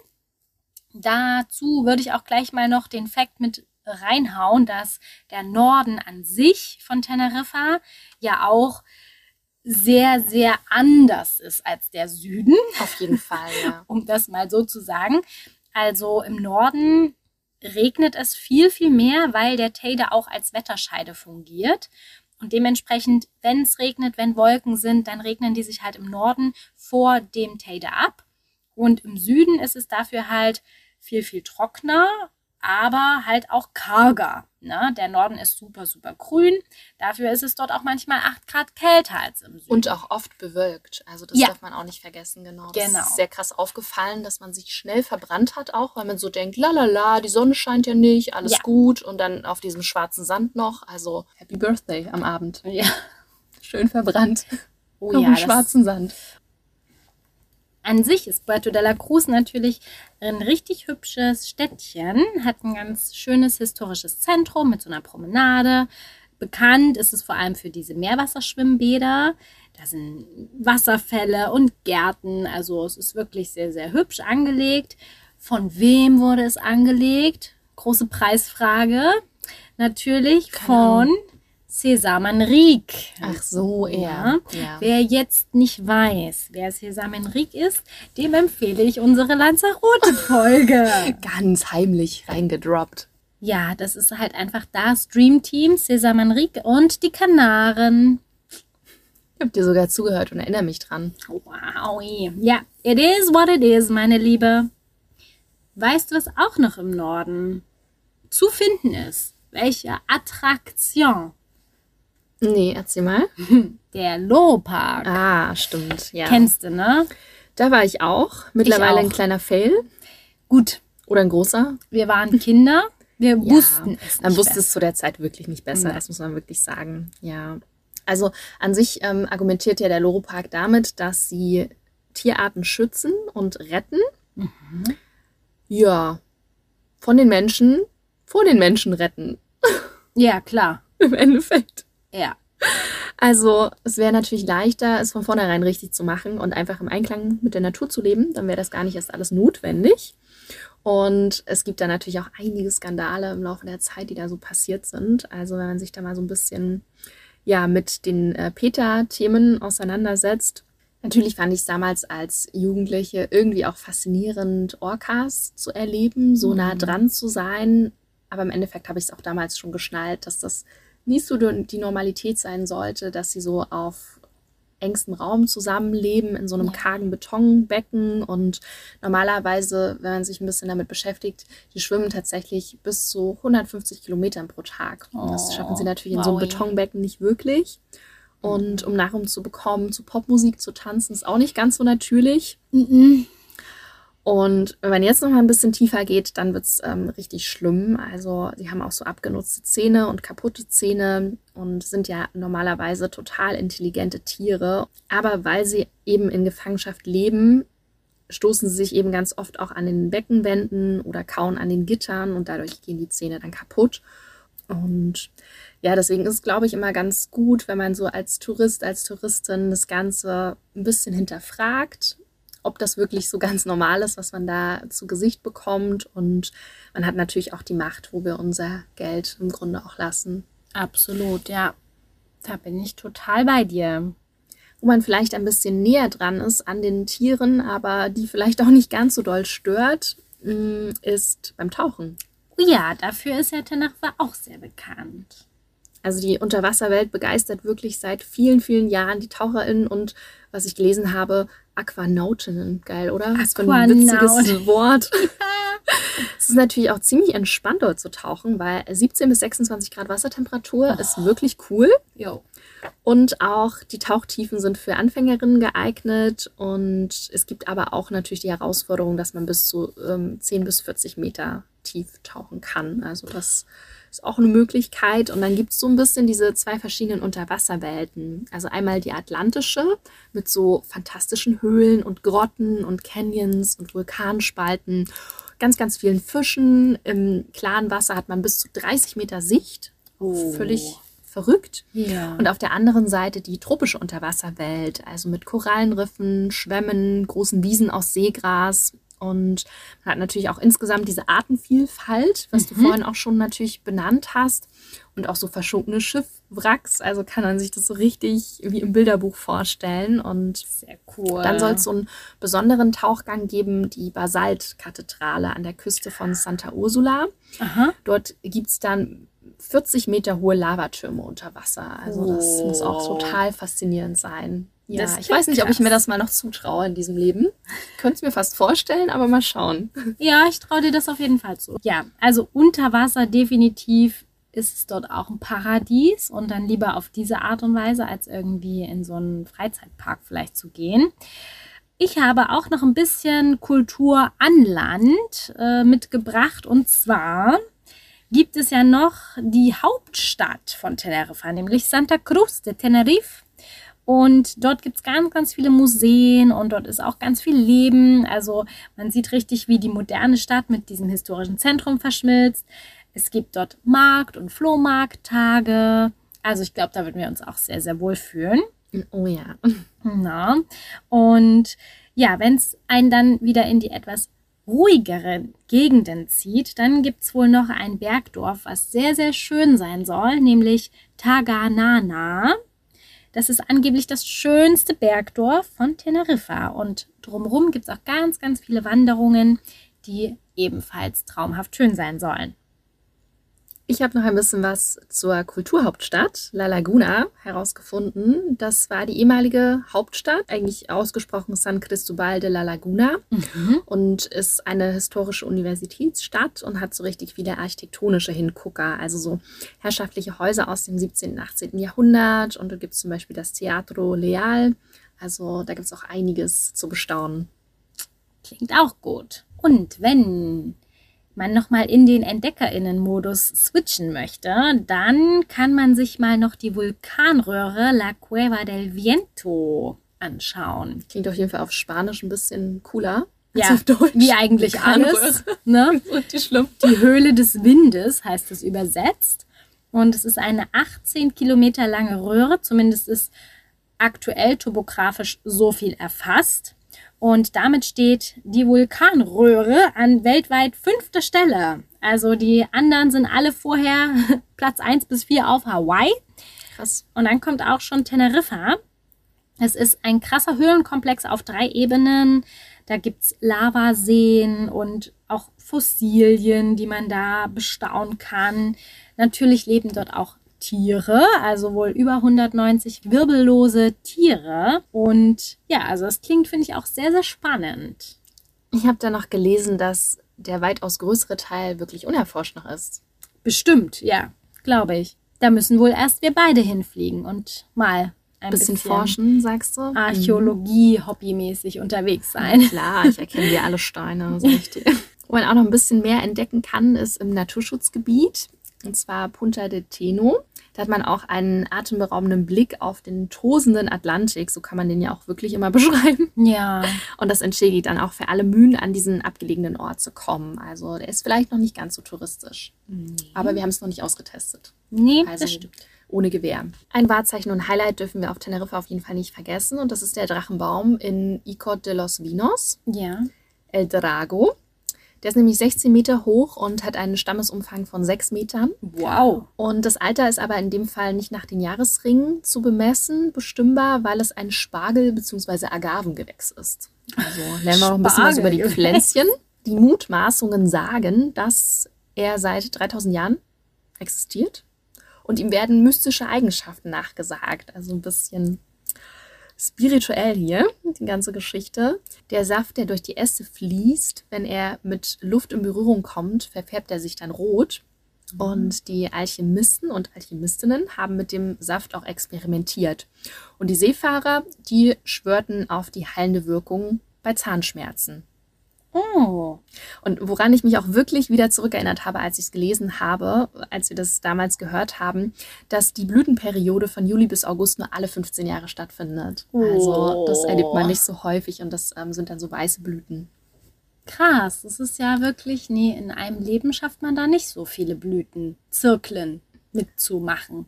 Dazu würde ich auch gleich mal noch den Fakt mit reinhauen, dass der Norden an sich von Teneriffa ja auch sehr, sehr anders ist als der Süden Auf jeden Fall, ja. um das mal so zu sagen. Also im Norden regnet es viel, viel mehr, weil der Teide auch als Wetterscheide fungiert. Und dementsprechend, wenn es regnet, wenn Wolken sind, dann regnen die sich halt im Norden vor dem Teide ab. Und im Süden ist es dafür halt viel, viel trockener, aber halt auch karger. Ne? Der Norden ist super, super grün. Dafür ist es dort auch manchmal 8 Grad kälter als im Süden. Und auch oft bewölkt. Also das Ja. darf man auch nicht vergessen, genau. Das Genau. ist sehr krass aufgefallen, dass man sich schnell verbrannt hat auch, weil man so denkt, la la la, die Sonne scheint ja nicht, alles Ja. gut. Und dann auf diesem schwarzen Sand noch. Also Happy Birthday am Abend. ja. Schön verbrannt. Oh auf ja, schwarzen Sand. An sich ist Puerto de la Cruz natürlich ein richtig hübsches Städtchen, hat ein ganz schönes historisches Zentrum mit so einer Promenade. Bekannt ist es vor allem für diese Meerwasserschwimmbäder. Da sind Wasserfälle und Gärten. Also es ist wirklich sehr, sehr hübsch angelegt. Von wem wurde es angelegt? Große Preisfrage. Natürlich Keine von César Manrique. Ach so, Ja. ja. Wer jetzt nicht weiß, wer César Manrique ist, dem empfehle ich unsere Lanzarote-Folge. Ganz heimlich reingedroppt. ja, das ist halt einfach das Dream Team, César Manrique und die Kanaren. Ich habe dir sogar zugehört und erinnere mich dran. Wow. Ja, it is what it is, meine Liebe. Weißt du, was auch noch im Norden zu finden ist? Welche Attraktion? Nee, erzähl mal. Der Lohpark. Ah, stimmt. Ja. Kennst du, ne? Da war ich auch. Mittlerweile auch. ein kleiner Fail. Gut, Oder ein großer. wir waren Kinder. Wir Ja, wussten es Man wusste es zu der Zeit wirklich nicht besser, Nein. das muss man wirklich sagen. Ja. Also an sich ähm, argumentiert ja der Loro-Park damit, dass sie Tierarten schützen und retten. Mhm. Ja. Von den Menschen, vor den Menschen retten. Ja, klar. Im Endeffekt. Ja. Also es wäre natürlich leichter, es von vornherein richtig zu machen und einfach im Einklang mit der Natur zu leben. Dann wäre das gar nicht erst alles notwendig. Und es gibt da natürlich auch einige Skandale im Laufe der Zeit, die da so passiert sind. Also wenn man sich da mal so ein bisschen ja mit den äh, PETA-Themen auseinandersetzt. Natürlich fand ich es damals als Jugendliche irgendwie auch faszinierend, Orcas zu erleben, so nah Mhm. dran zu sein. Aber im Endeffekt habe ich es auch damals schon geschnallt, dass das nicht so die Normalität sein sollte, dass sie so auf engstem Raum zusammenleben in so einem kargen Betonbecken und normalerweise, wenn man sich ein bisschen damit beschäftigt, die schwimmen tatsächlich bis zu 150 Kilometern pro Tag. Und das Oh, schaffen sie natürlich in so einem wow. Betonbecken nicht wirklich. Und um Nahrung zu bekommen, zu Popmusik zu tanzen, ist auch nicht ganz so natürlich. Mhm. Und wenn man jetzt noch mal ein bisschen tiefer geht, dann wird's ähm, richtig schlimm. Also sie haben auch so abgenutzte Zähne und kaputte Zähne und sind ja normalerweise total intelligente Tiere. Aber weil sie eben in Gefangenschaft leben, stoßen sie sich eben ganz oft auch an den Beckenwänden oder kauen an den Gittern und dadurch gehen die Zähne dann kaputt. Und ja, deswegen ist es, glaube ich, immer ganz gut, wenn man so als Tourist, als Touristin das Ganze ein bisschen hinterfragt ob das wirklich so ganz normal ist, was man da zu Gesicht bekommt. Und man hat natürlich auch die Macht, wo wir unser Geld im Grunde auch lassen. Absolut, ja. Da bin ich total bei dir. Wo man vielleicht ein bisschen näher dran ist an den Tieren, aber die vielleicht auch nicht ganz so doll stört, mm, ist beim Tauchen. Oh ja, dafür ist ja Teneriffa auch sehr bekannt. Also die Unterwasserwelt begeistert wirklich seit vielen, vielen Jahren die TaucherInnen und was ich gelesen habe, Aquanautinnen. Geil, oder? Was für ein witziges Wort. es ist natürlich auch ziemlich entspannt dort zu tauchen, weil 17 bis 26 Grad Wassertemperatur oh. ist wirklich cool. Jo. Und auch die Tauchtiefen sind für Anfängerinnen geeignet. Und es gibt aber auch natürlich die Herausforderung, dass man bis zu ähm, 10 bis 40 Meter tief tauchen kann. Also das ist auch eine Möglichkeit. Und dann gibt es so ein bisschen diese zwei verschiedenen Unterwasserwelten. Also einmal die atlantische mit so fantastischen Höhlen und Grotten und Canyons und Vulkanspalten. Ganz, ganz vielen Fischen. Im klaren Wasser hat man bis zu 30 Meter Sicht. Oh. Völlig verrückt. Ja. Und auf der anderen Seite die tropische Unterwasserwelt, also mit Korallenriffen, Schwämmen, großen Wiesen aus Seegras, und man hat natürlich auch insgesamt diese Artenvielfalt, was mhm. du vorhin auch schon natürlich benannt hast. Und auch so verschunkene Schiffwracks. Also kann man sich das so richtig wie im Bilderbuch vorstellen. Und sehr cool. Dann soll es so einen besonderen Tauchgang geben, die Basaltkathedrale an der Küste von Santa Ursula. Aha. Dort gibt es dann 40 Meter hohe Lavatürme unter Wasser. Also das oh. muss auch total faszinierend sein. Ja, ich weiß nicht, krass. ob ich mir das mal noch zutraue in diesem Leben. Könnte es mir fast vorstellen, aber mal schauen. Ja, ich traue dir das auf jeden Fall zu. Ja, also unter Wasser definitiv ist es dort auch ein Paradies und dann lieber auf diese Art und Weise, als irgendwie in so einen Freizeitpark vielleicht zu gehen. Ich habe auch noch ein bisschen Kultur an Land äh, mitgebracht und zwar gibt es ja noch die Hauptstadt von Teneriffa, nämlich Santa Cruz de Tenerife. Und dort gibt es ganz, ganz viele Museen und dort ist auch ganz viel Leben. Also man sieht richtig, wie die moderne Stadt mit diesem historischen Zentrum verschmilzt. Es gibt dort Markt- und Flohmarkttage. Also ich glaube, da würden wir uns auch sehr, sehr wohl fühlen. Oh ja. Na. Und ja, wenn es einen dann wieder in die etwas ruhigere Gegenden zieht, dann gibt es wohl noch ein Bergdorf, was sehr, sehr schön sein soll, nämlich Taganana. Das ist angeblich das schönste Bergdorf von Teneriffa. Und drumherum gibt es auch ganz, ganz viele Wanderungen, die ebenfalls traumhaft schön sein sollen. Ich habe noch ein bisschen was zur Kulturhauptstadt La Laguna herausgefunden. Das war die ehemalige Hauptstadt, eigentlich ausgesprochen San Cristobal de la Laguna mhm. und ist eine historische Universitätsstadt und hat so richtig viele architektonische Hingucker, also so herrschaftliche Häuser aus dem 17. und 18. Jahrhundert. Und da gibt es zum Beispiel das Teatro Leal. Also da gibt es auch einiges zu bestaunen. Klingt auch gut. Und wenn man nochmal in den EntdeckerInnen-Modus switchen möchte, dann kann man sich mal noch die Vulkanröhre La Cueva del Viento anschauen. Klingt auf jeden Fall auf Spanisch ein bisschen cooler. Ja, als auf Deutsch. wie eigentlich alles. Ne? die, Höhle des Windes heißt es übersetzt. Und es ist eine 18 Kilometer lange Röhre, zumindest ist aktuell topografisch so viel erfasst. Und damit steht die Vulkanröhre an weltweit fünfter Stelle. Also die anderen sind alle vorher Platz 1 bis 4 auf Hawaii. Krass. Und dann kommt auch schon Teneriffa. Es ist ein krasser Höhlenkomplex auf drei Ebenen. Da gibt es Lavaseen und auch Fossilien, die man da bestaunen kann. Natürlich leben dort auch Tiere, also wohl über 190 wirbellose Tiere. Und ja, also das klingt, finde ich, auch sehr, sehr spannend. Ich habe da noch gelesen, dass der weitaus größere Teil wirklich unerforscht noch ist. Bestimmt, ja, glaube ich. Da müssen wohl erst wir beide hinfliegen und mal ein bisschen, bisschen, forschen, sagst du? Archäologie hobbymäßig unterwegs sein. Klar, ich erkenne dir alle Steine, sag ich dir. Wo man auch noch ein bisschen mehr entdecken kann, ist im Naturschutzgebiet, und zwar Punta de Teno. Da hat man auch einen atemberaubenden Blick auf den tosenden Atlantik, so kann man den ja auch wirklich immer beschreiben. Ja. Und das entschädigt dann auch für alle Mühen, an diesen abgelegenen Ort zu kommen. Also der ist vielleicht noch nicht ganz so touristisch. Aber wir haben es noch nicht ausgetestet. Nee, Also das stimmt. ohne Gewehr. Ein Wahrzeichen und Highlight dürfen wir auf Teneriffa auf jeden Fall nicht vergessen. Und das ist der Drachenbaum in Icod de los Vinos, Ja. El Drago. Der ist nämlich 16 Meter hoch und hat einen Stammesumfang von 6 Metern. Wow. Und das Alter ist aber in dem Fall nicht nach den Jahresringen zu bemessen, bestimmbar, weil es ein Spargel- bzw. Agavengewächs ist. Also lernen wir noch ein bisschen was über die. Pflänzchen. Die Mutmaßungen sagen, dass er seit 3000 Jahren existiert und ihm werden mystische Eigenschaften nachgesagt. Also ein bisschen spirituell hier, die ganze Geschichte. Der Saft, der durch die Äste fließt, wenn er mit Luft in Berührung kommt, verfärbt er sich dann rot. Und die Alchemisten und Alchemistinnen haben mit dem Saft auch experimentiert. Und die Seefahrer, die schwörten auf die heilende Wirkung bei Zahnschmerzen. Oh. Und woran ich mich auch wirklich wieder zurückerinnert habe, als ich es gelesen habe, als wir das damals gehört haben, dass die Blütenperiode von Juli bis August nur alle 15 Jahre stattfindet. Also das erlebt man nicht so häufig und das ähm, sind dann so weiße Blüten. Krass. Das ist ja wirklich, nee, in einem Leben schafft man da nicht so viele Blüten, Zirklen mitzumachen.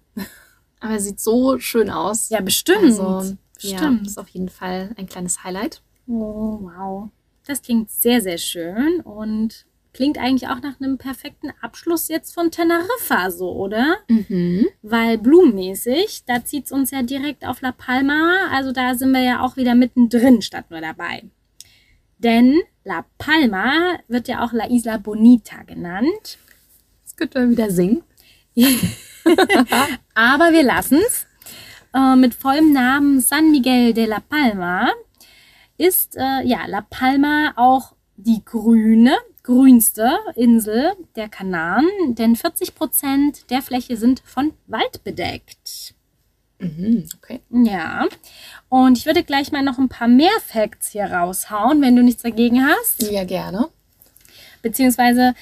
Aber sieht so schön aus. Ja, bestimmt. Also, ja, Stimmt. ist auf jeden Fall ein kleines Highlight. Oh, wow. Das klingt sehr, sehr schön und klingt eigentlich auch nach einem perfekten Abschluss jetzt von Teneriffa, so, oder? Mhm. Weil blumenmäßig, da zieht es uns ja direkt auf La Palma. Also da sind wir ja auch wieder mittendrin statt nur dabei. Denn La Palma wird ja auch La Isla Bonita genannt. Jetzt könnt ihr wieder singen. Aber wir lassen's. Äh, mit vollem Namen San Miguel de la Palma ist äh, ja La Palma auch die grüne, grünste Insel der Kanaren, denn 40 Prozent der Fläche sind von Wald bedeckt. Mhm. Okay. Ja, und ich würde gleich mal noch ein paar mehr Facts hier raushauen, wenn du nichts dagegen hast. Ja, gerne. Beziehungsweise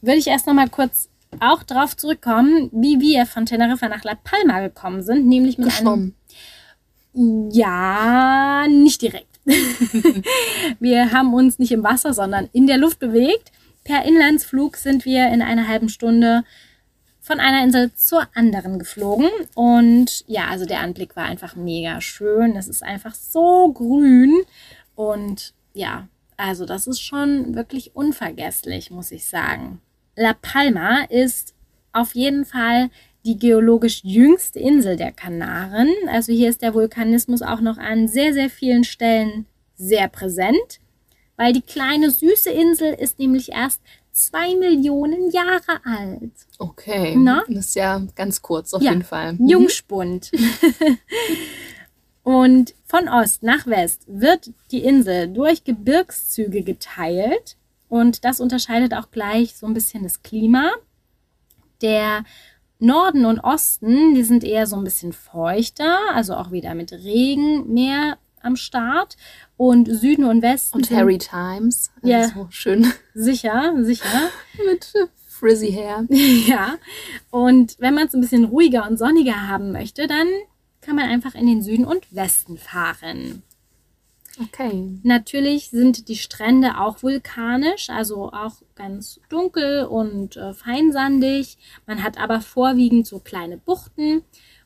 würde ich erst noch mal kurz auch drauf zurückkommen, wie wir von Teneriffa nach La Palma gekommen sind, nämlich mit einem Geschwommen. Ja, nicht direkt. wir haben uns nicht im Wasser, sondern in der Luft bewegt. Per Inlandsflug sind wir in einer halben Stunde von einer Insel zur anderen geflogen. Und ja, also der Anblick war einfach mega schön. Es ist einfach so grün. Und ja, also das ist schon wirklich unvergesslich, muss ich sagen. La Palma ist auf jeden Fall die geologisch jüngste Insel der Kanaren. Also hier ist der Vulkanismus auch noch an sehr, sehr vielen Stellen sehr präsent, weil die kleine süße Insel ist nämlich erst zwei Millionen Jahre alt. Okay. Na? Das ist ja ganz kurz auf Ja. jeden Fall. Mhm. Jungspund. Und von Ost nach West wird die Insel durch Gebirgszüge geteilt. Und das unterscheidet auch gleich so ein bisschen das Klima. Der Norden und Osten, die sind eher so ein bisschen feuchter, also auch wieder mit Regen mehr am Start. Und Süden und Westen Und Harry Times. Also Ja. So schön sicher, sicher. mit frizzy hair. Ja, und wenn man es ein bisschen ruhiger und sonniger haben möchte, dann kann man einfach in den Süden und Westen fahren. Okay. Natürlich sind die Strände auch vulkanisch, also auch ganz dunkel und äh, feinsandig. Man hat aber vorwiegend so kleine Buchten.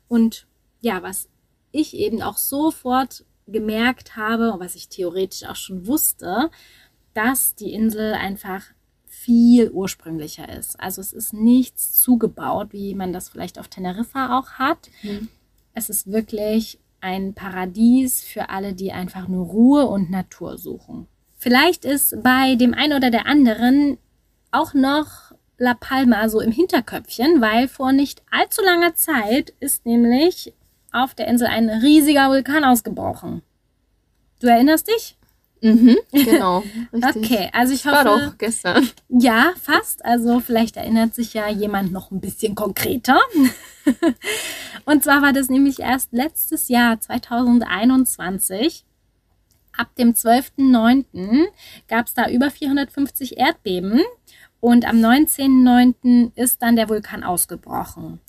Und ja, was ich eben auch sofort gemerkt habe, und was ich theoretisch auch schon wusste, dass die Insel einfach viel ursprünglicher ist. Also es ist nichts zugebaut, wie man das vielleicht auf Teneriffa auch hat. Mhm. Es ist wirklich ein Paradies für alle, die einfach nur Ruhe und Natur suchen. Vielleicht ist bei dem einen oder der anderen auch noch La Palma so im Hinterköpfchen, weil vor nicht allzu langer Zeit ist nämlich auf der Insel ein riesiger Vulkan ausgebrochen. Du erinnerst dich? Mhm, genau. Richtig. Okay, also ich hoffe. War doch gestern. Ja, fast. Also vielleicht erinnert sich ja jemand noch ein bisschen konkreter. Und zwar war das nämlich erst letztes Jahr, 2021. Ab dem 12.09. gab es da über 450 Erdbeben und am 19.09. ist dann der Vulkan ausgebrochen.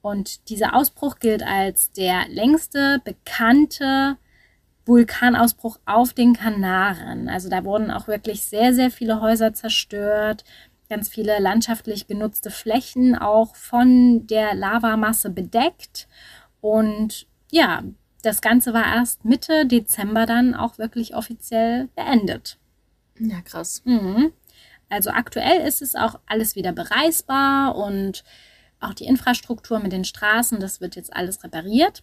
Und dieser Ausbruch gilt als der längste bekannte Vulkanausbruch auf den Kanaren. Also da wurden auch wirklich sehr, sehr viele Häuser zerstört, ganz viele landschaftlich genutzte Flächen auch von der Lavamasse bedeckt. Und ja, das Ganze war erst Mitte Dezember dann auch wirklich offiziell beendet. Ja, krass. Mhm. Also aktuell ist es auch alles wieder bereisbar und auch die Infrastruktur mit den Straßen, das wird jetzt alles repariert.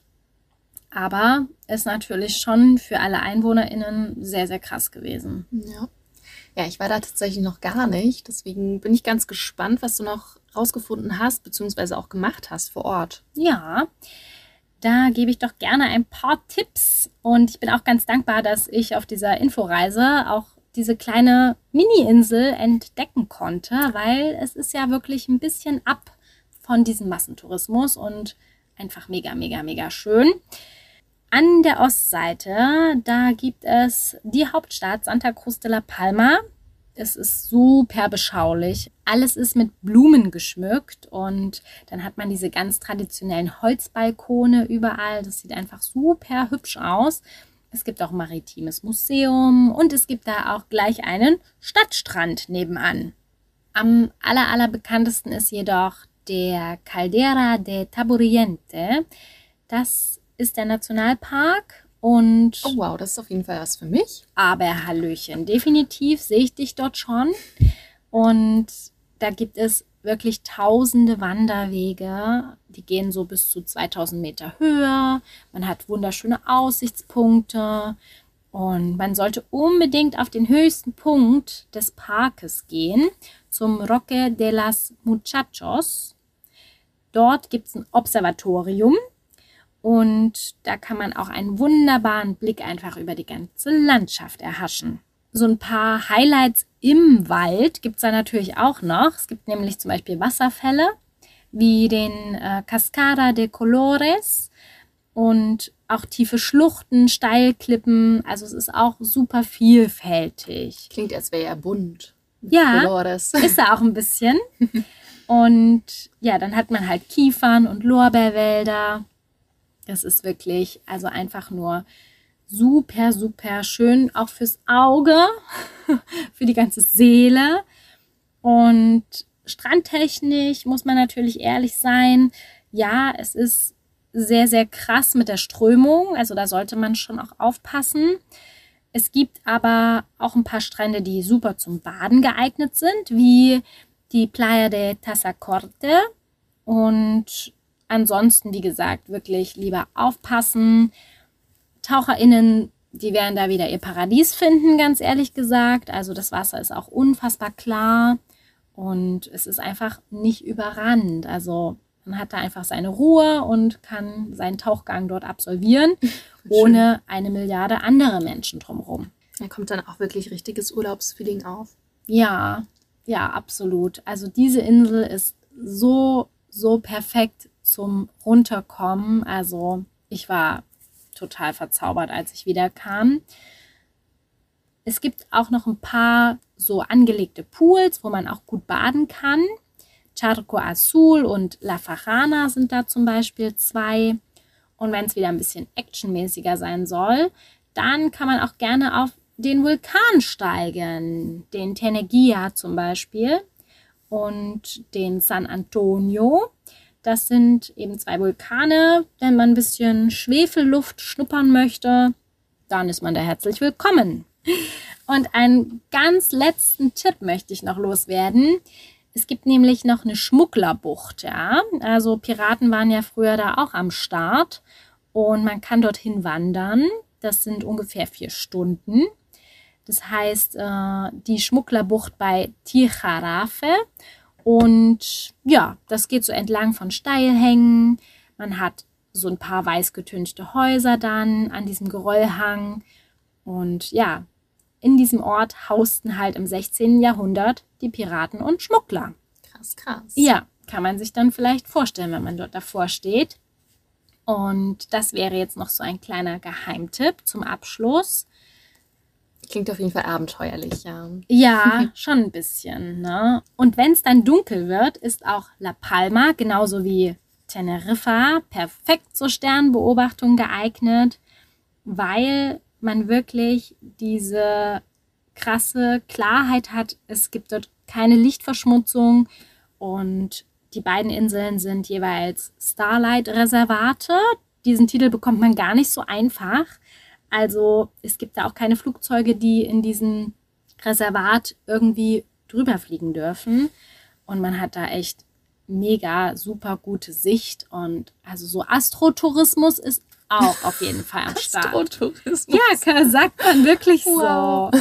Aber ist natürlich schon für alle EinwohnerInnen sehr, sehr krass gewesen. Ja. Ja, ich war da tatsächlich noch gar nicht. Deswegen bin ich ganz gespannt, was du noch rausgefunden hast, beziehungsweise auch gemacht hast vor Ort. Ja, da gebe ich doch gerne ein paar Tipps. Und ich bin auch ganz dankbar, dass ich auf dieser Inforeise auch diese kleine Mini-Insel entdecken konnte, weil es ist ja wirklich ein bisschen ab von diesem Massentourismus und einfach mega, mega, mega schön. An der Ostseite, da gibt es die Hauptstadt Santa Cruz de la Palma. Es ist super beschaulich. Alles ist mit Blumen geschmückt und dann hat man diese ganz traditionellen Holzbalkone überall. Das sieht einfach super hübsch aus. Es gibt auch ein maritimes Museum und es gibt da auch gleich einen Stadtstrand nebenan. Am aller, aller bekanntesten ist jedoch der Caldera de Taburiente. Das ist der Nationalpark und. Oh wow, das ist auf jeden Fall was für mich. Aber Hallöchen, definitiv sehe ich dich dort schon. Und da gibt es wirklich tausende Wanderwege. Die gehen so bis zu 2000 Meter Höhe. Man hat wunderschöne Aussichtspunkte. Und man sollte unbedingt auf den höchsten Punkt des Parkes gehen, zum Roque de las Muchachos. Dort gibt es ein Observatorium und da kann man auch einen wunderbaren Blick einfach über die ganze Landschaft erhaschen. So ein paar Highlights im Wald gibt es da natürlich auch noch. Es gibt nämlich zum Beispiel Wasserfälle wie den äh, Cascada de Colores und auch tiefe Schluchten, Steilklippen. Also es ist auch super vielfältig. Klingt, als wäre er bunt. Ja, Colores. ist er auch ein bisschen. Und ja, dann hat man halt Kiefern und Lorbeerwälder. Das ist wirklich, also einfach nur super, super schön, auch fürs Auge, für die ganze Seele. Und strandtechnisch muss man natürlich ehrlich sein. Ja, es ist sehr, sehr krass mit der Strömung. Also da sollte man schon auch aufpassen. Es gibt aber auch ein paar Strände, die super zum Baden geeignet sind, wie die Playa de Tazacorte. Und ansonsten, wie gesagt, wirklich lieber aufpassen. TaucherInnen, die werden da wieder ihr Paradies finden, ganz ehrlich gesagt. Also das Wasser ist auch unfassbar klar und es ist einfach nicht überrannt. Also man hat da einfach seine Ruhe und kann seinen Tauchgang dort absolvieren, ohne eine Milliarde andere Menschen drumherum. Da kommt dann auch wirklich richtiges Urlaubsfeeling auf. Ja, ja, absolut. Also diese Insel ist so, so perfekt zum Runterkommen. Also ich war total verzaubert, als ich wieder kam. Es gibt auch noch ein paar so angelegte Pools, wo man auch gut baden kann. Charco Azul und La Fajana sind da zum Beispiel zwei. Und wenn es wieder ein bisschen actionmäßiger sein soll, dann kann man auch gerne auf den Vulkan steigen, den Tenegia zum Beispiel und den San Antonio. Das sind eben zwei Vulkane. Wenn man ein bisschen Schwefelluft schnuppern möchte, dann ist man da herzlich willkommen. Und einen ganz letzten Tipp möchte ich noch loswerden. Es gibt nämlich noch eine Schmugglerbucht, ja. Also Piraten waren ja früher da auch am Start und man kann dorthin wandern. Das sind ungefähr vier Stunden. Das heißt, äh, die Schmugglerbucht bei Tijarafe. Und ja, das geht so entlang von Steilhängen. Man hat so ein paar weiß getünchte Häuser dann an diesem Geröllhang. Und ja, in diesem Ort hausten halt im 16. Jahrhundert die Piraten und Schmuggler. Krass, krass. Ja, kann man sich dann vielleicht vorstellen, wenn man dort davor steht. Und das wäre jetzt noch so ein kleiner Geheimtipp zum Abschluss. Klingt auf jeden Fall abenteuerlich, ja. Ja, schon ein bisschen. Ne? Und wenn es dann dunkel wird, ist auch La Palma, genauso wie Teneriffa, perfekt zur Sternbeobachtung geeignet, weil man wirklich diese krasse Klarheit hat. Es gibt dort keine Lichtverschmutzung und die beiden Inseln sind jeweils Starlight-Reservate. Diesen Titel bekommt man gar nicht so einfach. Also es gibt da auch keine Flugzeuge, die in diesem Reservat irgendwie drüber fliegen dürfen. Und man hat da echt mega super gute Sicht. Und also so Astrotourismus ist auch auf jeden Fall am Start. Astrotourismus. Ja, sagt man wirklich Wow. so.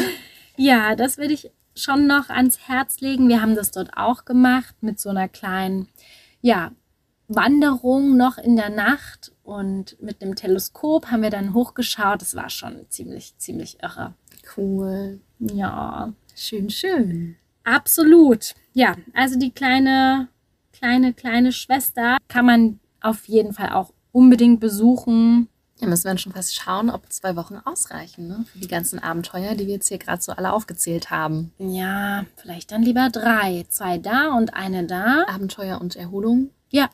Ja, das würde ich schon noch ans Herz legen. Wir haben das dort auch gemacht mit so einer kleinen, ja, Wanderung noch in der Nacht und mit dem Teleskop haben wir dann hochgeschaut. Das war schon ziemlich, ziemlich irre. Cool. Ja, Schön, schön. absolut. Ja, also die kleine, kleine, kleine Schwester kann man auf jeden Fall auch unbedingt besuchen. Ja, müssen wir dann schon fast schauen, ob zwei Wochen ausreichen, ne? Für die ganzen Abenteuer, die wir jetzt hier gerade so alle aufgezählt haben. Ja, vielleicht dann lieber drei. Zwei da und eine da. Abenteuer und Erholung. Ja,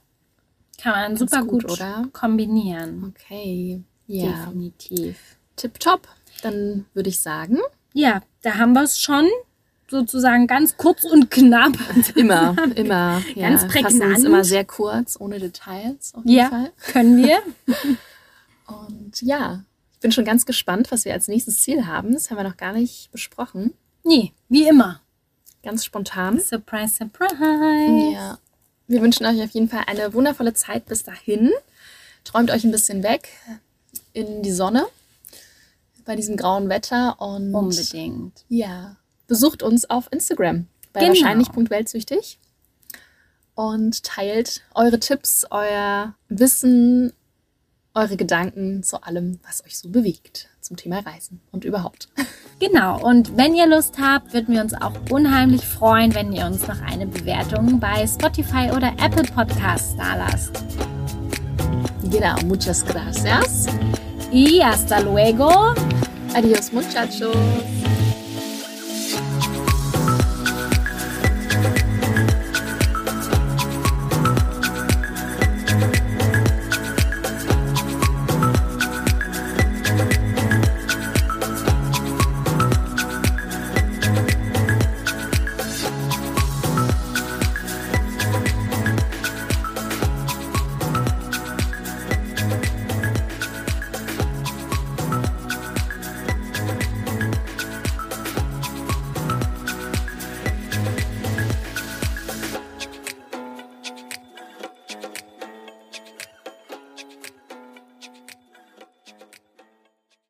kann man Ganz super gut, gut, kombinieren. Okay. Ja. Definitiv. Tipptopp. Dann würde ich sagen, Ja, da haben wir es schon sozusagen ganz kurz und knapp. immer, immer. Ja, Ganz prägnant. uns immer sehr kurz, ohne Details auf jeden Ja, Fall. können wir. Und ja, ich bin schon ganz gespannt, was wir als nächstes Ziel haben. Das haben wir noch gar nicht besprochen. Nee, wie immer. Ganz spontan. Surprise, surprise. Ja. Wir wünschen euch auf jeden Fall eine wundervolle Zeit bis dahin. Träumt euch ein bisschen weg in die Sonne bei diesem grauen Wetter und Unbedingt. ja, besucht uns auf Instagram bei Genau. wahrscheinlich.weltsüchtig und teilt eure Tipps, euer Wissen, eure Gedanken zu allem, was euch so bewegt zum Thema Reisen und überhaupt. Genau. Und wenn ihr Lust habt, würden wir uns auch unheimlich freuen, wenn ihr uns noch eine Bewertung bei Spotify oder Apple Podcasts dalasst. Genau, muchas gracias. Y hasta luego. Adios muchachos.